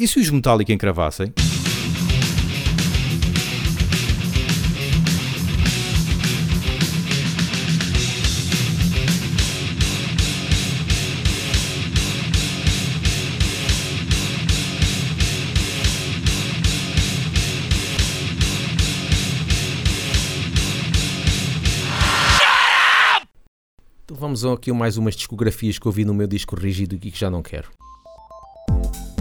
E se os Metallica encravassem? Então vamos aqui mais umas discografias que eu vi no meu disco rígido e que já não quero.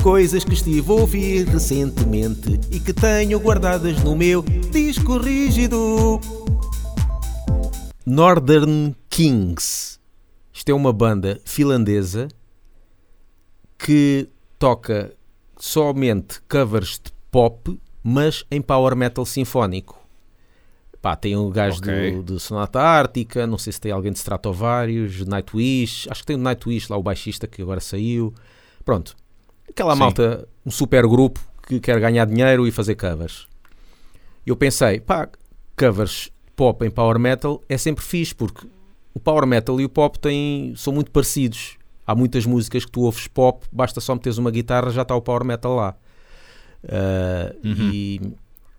Coisas que estive a ouvir recentemente e que tenho guardadas no meu disco rígido. Northern Kings. Isto é uma banda finlandesa que toca somente covers de pop, mas em power metal sinfónico. Pá, tem um gajo Ok. do, do Sonata Ártica, não sei se tem alguém de Stratovarius, Nightwish, acho que tem o Nightwish lá, o baixista que agora saiu. Pronto, aquela Sim. malta, um super grupo que quer ganhar dinheiro e fazer covers. Eu pensei, pá, covers pop em power metal é sempre fixe, porque o power metal e o pop têm, são muito parecidos. Há muitas músicas que tu ouves pop, basta só meteres uma guitarra, já está o power metal lá. Ah, Uhum. e,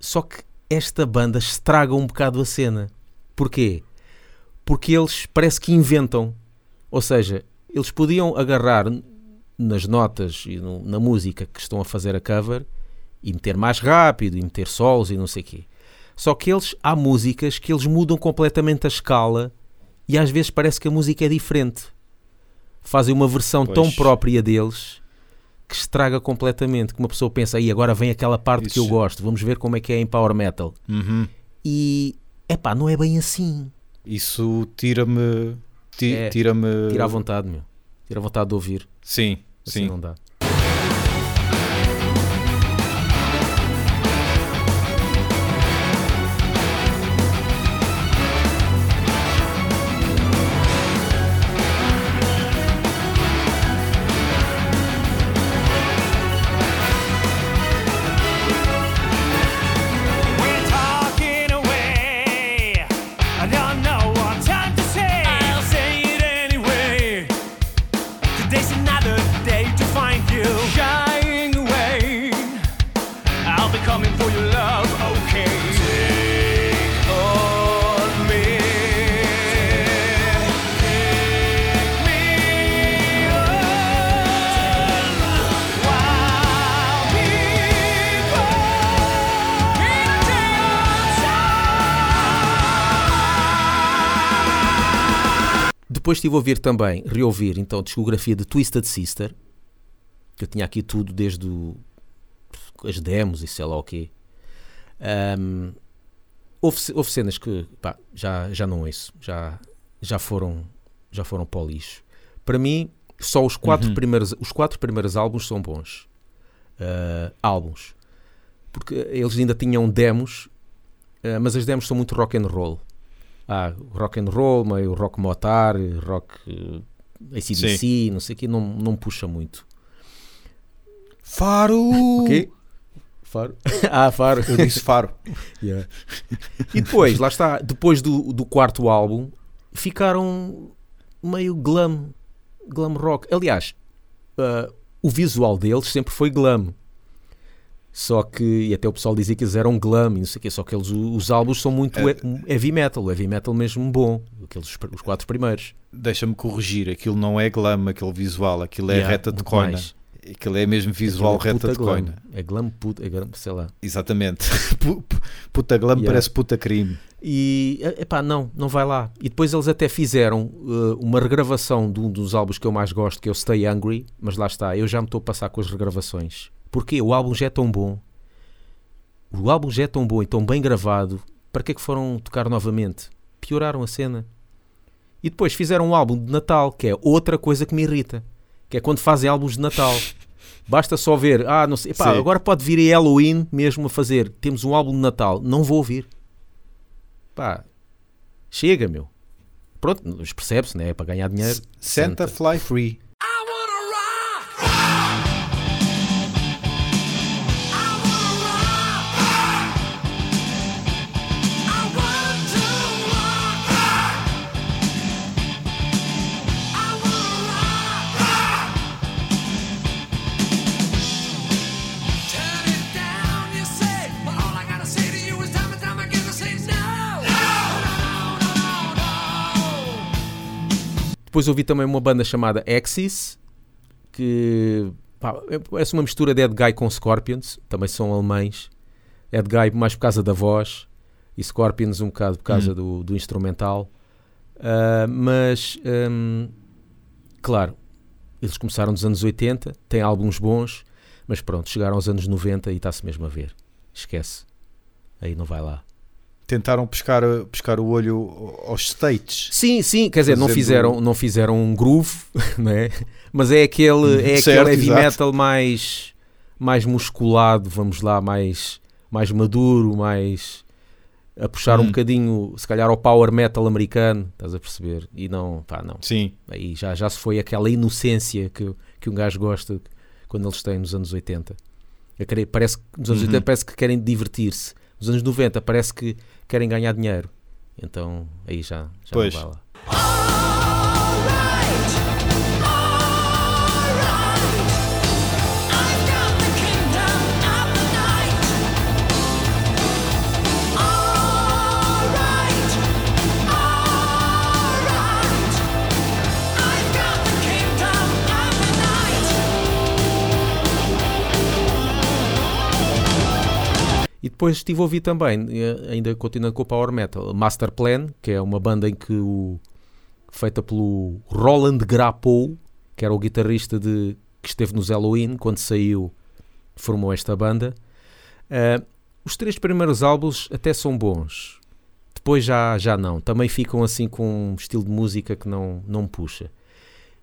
só que esta banda estraga um bocado a cena. Porquê? Porque eles parece que inventam. Ou seja, eles podiam agarrar nas notas e no- na música que estão a fazer a cover e meter mais rápido e meter solos e não sei o quê. Só que eles, há músicas que eles mudam completamente a escala e às vezes parece que a música é diferente. Fazem uma versão tão Pois. própria deles que estraga completamente. Que uma pessoa pensa, aí agora vem aquela parte que eu Isso. gosto, vamos ver como é que é em power metal. Uhum. E, epá, não é bem assim. Isso tira-me. ti- É, Tira-me. Tira à vontade, meu. Tira à vontade de ouvir. Sim, Assim sim. não dá. Depois estive a ouvir também, reouvir então a discografia de Twisted Sister, que eu tinha aqui tudo desde o- as demos e sei lá o quê. Ahm, houve, houve cenas que pá, já, já não ouço, já, já, foram, já foram para o lixo. Para mim, só os quatro, Uhum. primeiros, os quatro primeiros álbuns são bons. Ah, álbuns. Porque eles ainda tinham demos, ah, mas as demos são muito rock and roll. Ah, rock and roll, meio rock motar, rock eh, ACDC, não sei o que, não, não puxa muito. Faro! O quê? Faro? ah, Faro. Eu disse Faro. Yeah. E depois, lá está, depois do, do quarto álbum, ficaram meio glam, glam rock. Aliás, ah, o visual deles sempre foi glam. Só que, e até o pessoal dizia que eles eram glam e não sei o quê, só que eles, os álbuns são muito É. he- heavy metal, heavy metal mesmo bom, aqueles, os quatro primeiros. Deixa-me corrigir, aquilo não é glam, aquele visual, aquilo é Yeah, reta de coina. mais. Aquilo é mesmo visual Aquilo é reta de glam. coina. É glam, puta, é glam, sei lá. Exatamente. Pu- pu- puta glam Yeah. parece puta crime. E, epá, não, não vai lá. E depois eles até fizeram eh, uma regravação de um dos álbuns que eu mais gosto, que é o Stay Hungry, mas lá está, eu já me estou a passar com as regravações. Porque o álbum já é tão bom. O álbum já é tão bom e tão bem gravado, para que é que foram tocar novamente? Pioraram a cena. E depois fizeram um álbum de Natal, que é outra coisa que me irrita. Que é quando fazem álbuns de Natal. Basta só ver, ah, não sei, epá, agora pode vir a Halloween mesmo a fazer. Temos um álbum de Natal, não vou ouvir. Pá, chega, meu. Pronto, percebe-se, né? É para ganhar dinheiro. Santa Santa. Fly Free. Depois ouvi também uma banda chamada Axis, que pá, é- parece uma mistura de Ed Guy com Scorpions, também são alemães. Ed Guy mais por causa da voz e Scorpions um bocado por causa do, do instrumental. Ah, mas, hum, claro, eles começaram nos anos 80, têm álbuns bons, mas pronto, chegaram aos anos 90 e está-se mesmo a ver. Esquece. Aí não vai lá. Tentaram pescar, pescar o olho aos States. Sim, sim, quer dizer, não fizeram, não fizeram um groove, né? mas é aquele, é Certo, aquele heavy exato. metal mais, mais musculado, vamos lá, mais, mais maduro, mais a puxar um Hum. bocadinho, se calhar ao power metal americano, estás a perceber? E não, pá, não. Sim. Aí já, já se foi aquela inocência que, que um gajo gosta quando eles têm nos anos 80. Eu querer- parece que nos anos Uhum. 80 parece que querem divertir-se. Nos anos 90 parece que querem ganhar dinheiro. Então aí já, já Pois. não vai lá. Depois estive a ouvir também, eh, ainda continuando com o Power Metal, Master Plan, que é uma banda em que o, feita pelo Roland Grapow, que era o guitarrista de, que esteve nos Halloween, quando saiu, formou esta banda. Eh, os três primeiros álbuns até são bons, depois já, já não. Também ficam assim com um estilo de música que não, não puxa.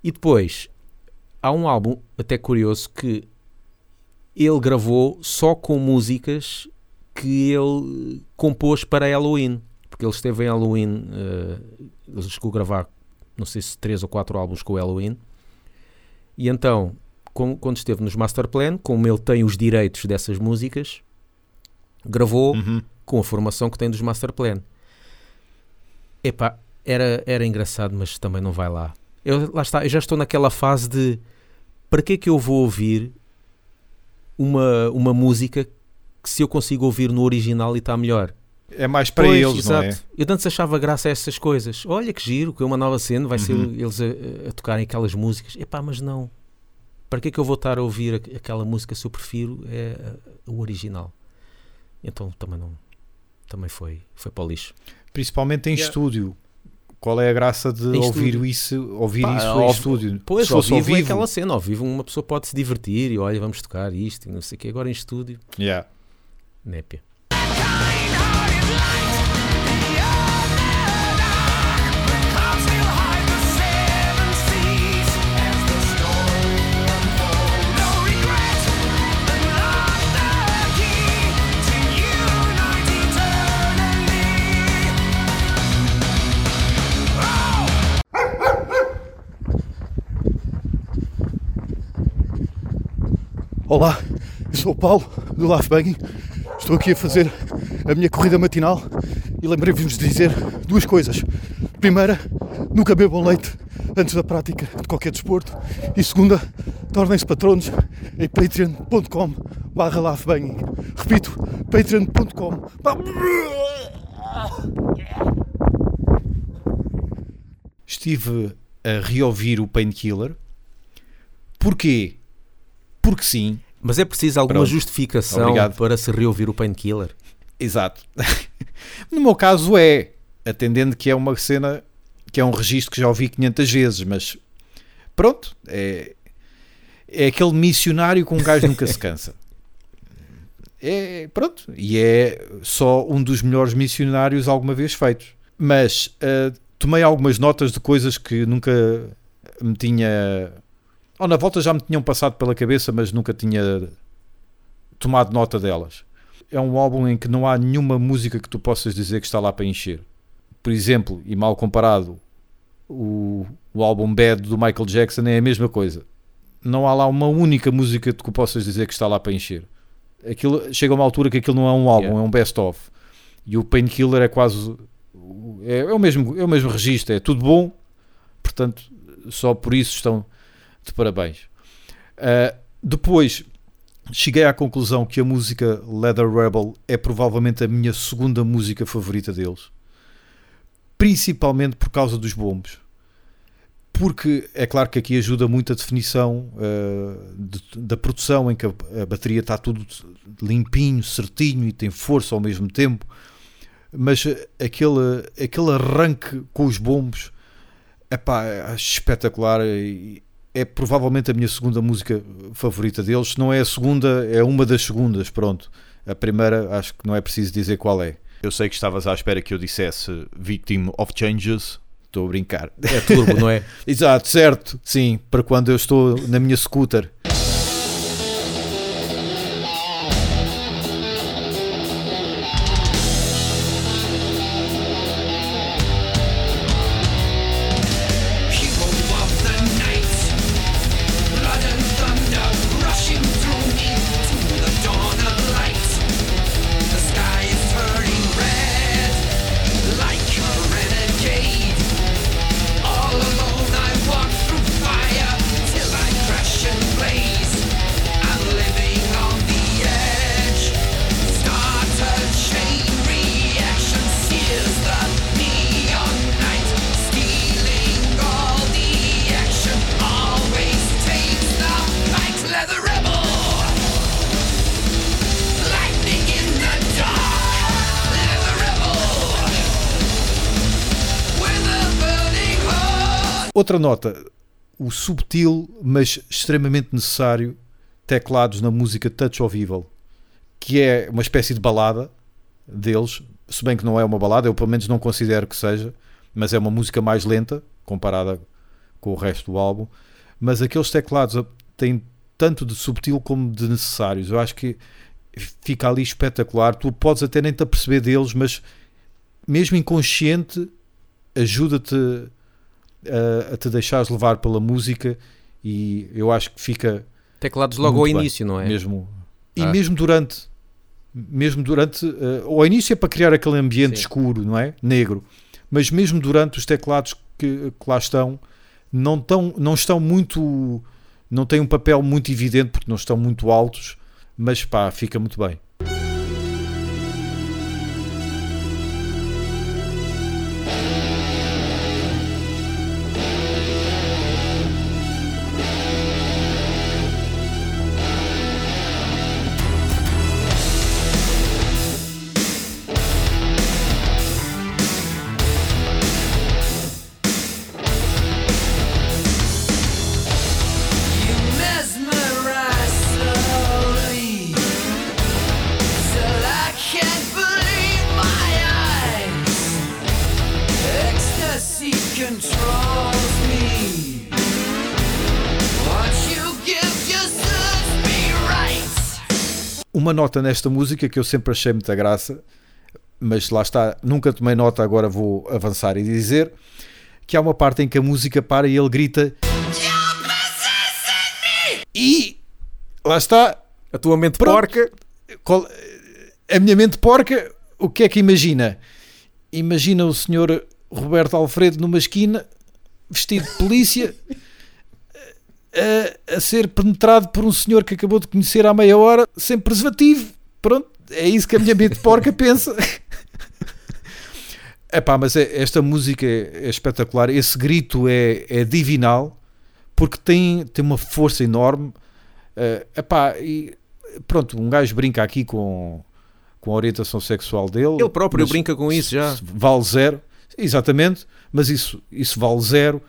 E depois há um álbum até curioso que ele gravou só com músicas que ele compôs para Halloween, porque ele esteve em Halloween, eh, ele chegou a gravar, não sei se três ou quatro álbuns com o Halloween, e então, com- quando esteve nos Master Plan, como ele tem os direitos dessas músicas, gravou Uhum. com a formação que tem dos Master Plan. Epá, era, era engraçado, mas também não vai lá. Eu, lá está, eu já estou naquela fase de para que é que eu vou ouvir uma, uma música que se eu consigo ouvir no original e está melhor? É mais para Pois, eles, não é? exato. Eu antes achava graça a essas coisas. Olha que giro, que é uma nova cena, vai ser Uhum. eles a, a tocarem aquelas músicas. Epá, mas não. Para que é que eu vou estar a ouvir aqu- aquela música se eu prefiro é o original? Então também não. Também foi, foi para o lixo. Principalmente em Yeah. estúdio. Qual é a graça de Em ouvir estúdio. isso, ouvir Pá, isso em ao- estúdio? Pois, Se ao fosse ao vivo, é vivo, aquela cena. Ao vivo uma pessoa pode se divertir e olha, vamos tocar isto e não sei o que. Agora em estúdio, Yeah. Népia. Olá, eu sou o Paulo do Life Banging. Estou aqui a fazer a minha corrida matinal e lembrei-vos de dizer duas coisas. Primeira, nunca bebam leite antes da prática de qualquer desporto. E segunda, tornem-se patronos em patreon.com barra. Repito, patreon.com Estive a reouvir o Painkiller. Porquê? Porque sim. Mas é preciso alguma Pronto. justificação Obrigado. para se reouvir o Painkiller? Exato. no meu caso é, atendendo que é uma cena, que é um registro que já ouvi 500 vezes, mas pronto, é, é aquele missionário com um gajo nunca se cansa. É, pronto, e é só um dos melhores missionários alguma vez feitos. Mas ah, tomei algumas notas de coisas que nunca me tinha. Ou na volta já me tinham passado pela cabeça, mas nunca tinha tomado nota delas é um álbum em que não há nenhuma música que tu possas dizer que está lá para encher. Por exemplo, e mal comparado, o, o álbum Bad do Michael Jackson é a mesma coisa. Não há lá uma única música que tu possas dizer que está lá para encher. Aquilo, chega a uma altura que aquilo não é um álbum, Yeah. é um best-of. E o Painkiller é quase. É, é o mesmo, é o mesmo registro, é tudo bom, portanto, só por isso estão de parabéns. Ah, depois, cheguei à conclusão que a música Leather Rebel é provavelmente a minha segunda música favorita deles, principalmente por causa dos bombos. porque é claro que aqui ajuda muito a definição uh, de- da produção, em que a, a bateria está tudo limpinho, certinho e tem força ao mesmo tempo, mas uh, aquele, aquele arranque com os bombos epá, acho espetacular e é provavelmente a minha segunda música favorita deles. Se não é a segunda, é uma das segundas, pronto. A primeira acho que não é preciso dizer qual é. Eu sei que estavas à espera que eu dissesse Victim of Changes. Estou a brincar. É turbo, não é? Exato, certo. Sim, para quando eu estou na minha scooter. Outra nota, o subtil, mas extremamente necessário teclados na música Touch of Evil, que é uma espécie de balada deles, se bem que não é uma balada, eu pelo menos não considero que seja, mas é uma música mais lenta comparada com o resto do álbum. Mas aqueles teclados têm tanto de subtil como de necessários. Eu acho que fica ali espetacular. Tu podes até nem te aperceber deles, mas mesmo inconsciente ajuda-te a, a te deixares levar pela música e eu acho que fica Teclados logo ao bem. início, não é? mesmo e Ah. mesmo durante mesmo durante eh, ao início é para criar aquele ambiente Sim. escuro não é negro mas mesmo durante os teclados que, que lá estão não estão não estão muito não têm um papel muito evidente porque não estão muito altos mas pá fica muito bem nota nesta música que eu sempre achei muita graça, mas lá está, nunca tomei nota, agora vou avançar e dizer que há uma parte em que a música para e ele grita e lá está A tua mente Pronto. porca. qual- a minha mente porca, o que é que imagina? Imagina o senhor Roberto Alfredo numa esquina, vestido de polícia, a, a ser penetrado por um senhor que acabou de conhecer há meia hora, sem preservativo. Pronto, é isso que a minha mente porca pensa. Epá, mas é- esta música é, é espetacular. Esse grito é, é divinal porque tem, tem uma força enorme. Eh, epá, e pronto, um gajo brinca aqui com, com a orientação sexual dele. Ele próprio brinca com isso já. Vale zero, exatamente, mas isso, isso vale zero.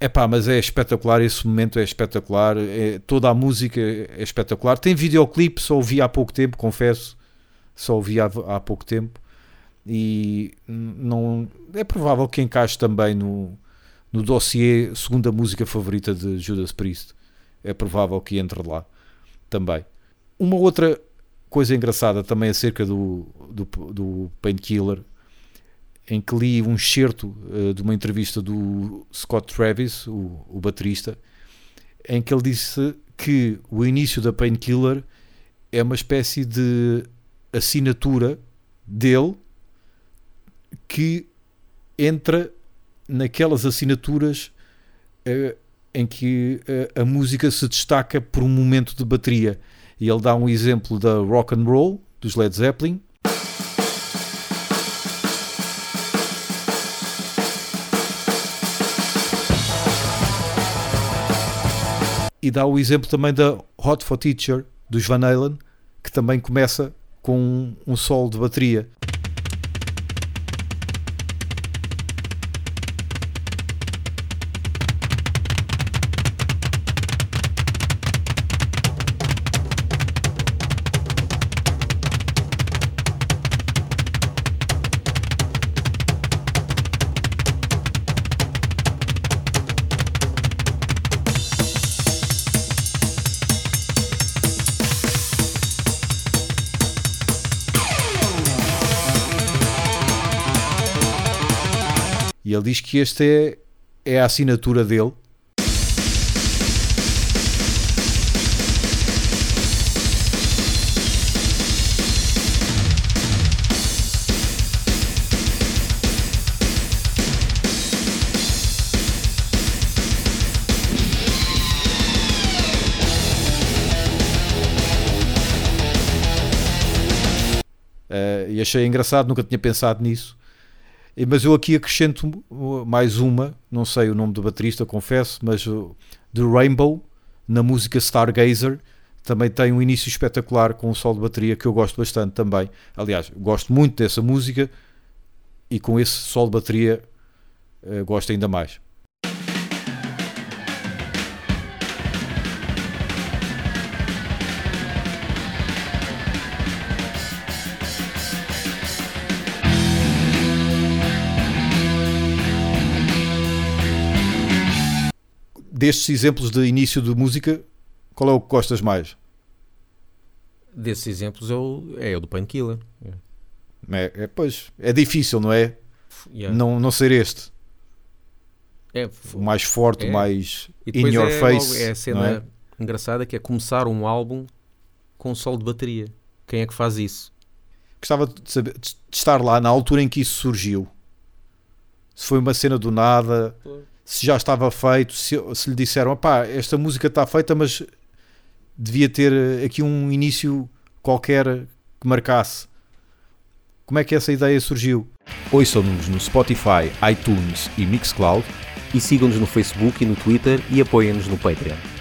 Epá, mas é espetacular, esse momento é espetacular, é, toda a música é espetacular. Tem videoclipe, só ouvi há pouco tempo, confesso, só ouvi há, há pouco tempo. E não é provável que encaixe também no, no dossiê segunda música favorita de Judas Priest. É provável que entre lá também. Uma outra coisa engraçada também acerca do, do, do Painkiller, em que li um excerto eh, de uma entrevista do Scott Travis, o, o baterista, em que ele disse que o início da Painkiller é uma espécie de assinatura dele que entra naquelas assinaturas eh, em que eh, a música se destaca por um momento de bateria. E ele dá um exemplo da rock and roll dos Led Zeppelin. E dá o exemplo também da Hot for Teacher dos Van Halen, que também começa com um, um solo de bateria. Ele diz que este é, é a assinatura dele. Eh, e achei engraçado, nunca tinha pensado nisso. Mas eu aqui acrescento mais uma, não sei o nome do baterista, confesso, mas o The Rainbow, na música Stargazer, também tem um início espetacular com um solo de bateria que eu gosto bastante também. Aliás, gosto muito dessa música e com esse solo de bateria eh, gosto ainda mais. Destes exemplos de início de música, qual é o que gostas mais? Desses exemplos é o, é o do Painkiller. É, é, pois, é difícil, não é? Yeah. Não, não ser este. É, O mais forte, É. o mais E in your é, face. logo- é a cena é? engraçada que é começar um álbum com solo de bateria. Quem é que faz isso? Gostava de, saber, de estar lá na altura em que isso surgiu. Se foi uma cena do nada, se já estava feito, se, se lhe disseram, pá, esta música está feita, mas devia ter eh, aqui um início qualquer que marcasse. Como é que essa ideia surgiu? Ouçam-nos no Spotify, iTunes e Mixcloud E sigam-nos no Facebook e no Twitter e apoiem-nos no Patreon.